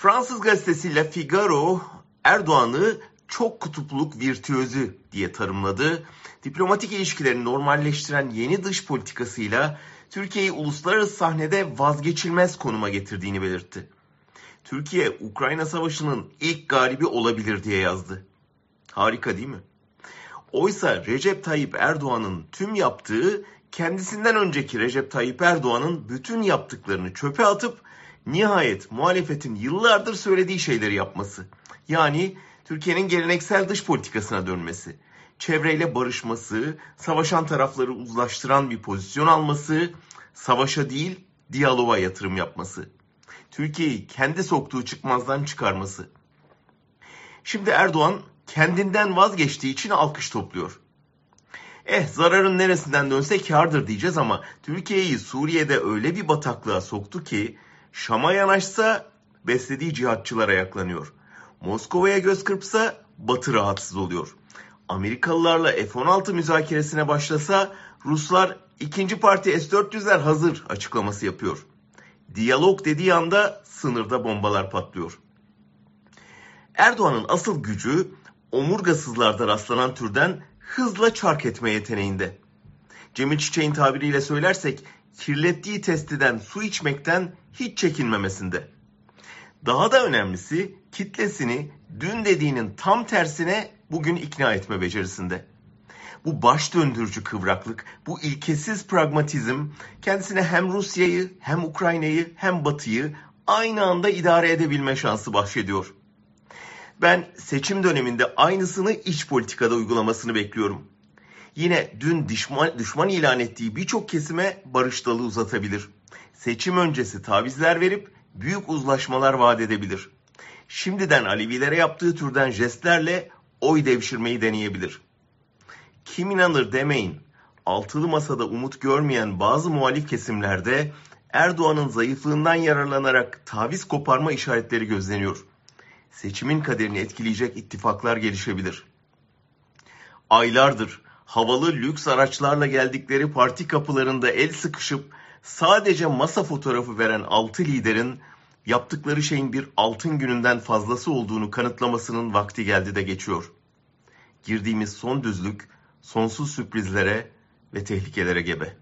Fransız gazetesi La Figaro Erdoğan'ı çok kutupluluk virtüözü diye tanımladı. Diplomatik ilişkilerini normalleştiren yeni dış politikasıyla Türkiye'yi uluslararası sahnede vazgeçilmez konuma getirdiğini belirtti. Türkiye Ukrayna Savaşı'nın ilk galibi olabilir diye yazdı. Harika değil mi? Oysa Recep Tayyip Erdoğan'ın tüm yaptığı kendisinden önceki Recep Tayyip Erdoğan'ın bütün yaptıklarını çöpe atıp nihayet muhalefetin yıllardır söylediği şeyleri yapması. Yani Türkiye'nin geleneksel dış politikasına dönmesi. Çevreyle barışması, savaşan tarafları uzlaştıran bir pozisyon alması, savaşa değil diyaloğa yatırım yapması. Türkiye'yi kendi soktuğu çıkmazdan çıkarması. Şimdi Erdoğan kendinden vazgeçtiği için alkış topluyor. Eh zararın neresinden dönse kardır diyeceğiz ama Türkiye'yi Suriye'de öyle bir bataklığa soktu ki Şam'a yanaşsa beslediği cihatçılara yaklanıyor. Moskova'ya göz kırpsa Batı rahatsız oluyor. Amerikalılarla F-16 müzakeresine başlasa Ruslar ikinci parti S-400'ler hazır açıklaması yapıyor. Diyalog dediği anda sınırda bombalar patlıyor. Erdoğan'ın asıl gücü omurgasızlarda rastlanan türden hızla çark etme yeteneğinde. Cemil Çiçek'in tabiriyle söylersek kirlettiği testiden su içmekten hiç çekinmemesinde. Daha da önemlisi kitlesini dün dediğinin tam tersine bugün ikna etme becerisinde. Bu baş döndürücü kıvraklık, bu ilkesiz pragmatizm kendisine hem Rusya'yı hem Ukrayna'yı hem Batı'yı aynı anda idare edebilme şansı bahşediyor. Ben seçim döneminde aynısını iç politikada uygulamasını bekliyorum. Yine dün düşman, düşman ilan ettiği birçok kesime barış dalı uzatabilir. Seçim öncesi tavizler verip büyük uzlaşmalar vaat edebilir. Şimdiden Alevilere yaptığı türden jestlerle oy devşirmeyi deneyebilir. Kim inanır demeyin. Altılı masada umut görmeyen bazı muhalif kesimlerde Erdoğan'ın zayıflığından yararlanarak taviz koparma işaretleri gözleniyor. Seçimin kaderini etkileyecek ittifaklar gelişebilir. Aylardır havalı lüks araçlarla geldikleri parti kapılarında el sıkışıp sadece masa fotoğrafı veren altı liderin yaptıkları şeyin bir altın gününden fazlası olduğunu kanıtlamasının vakti geldi de geçiyor. Girdiğimiz son düzlük sonsuz sürprizlere ve tehlikelere gebe.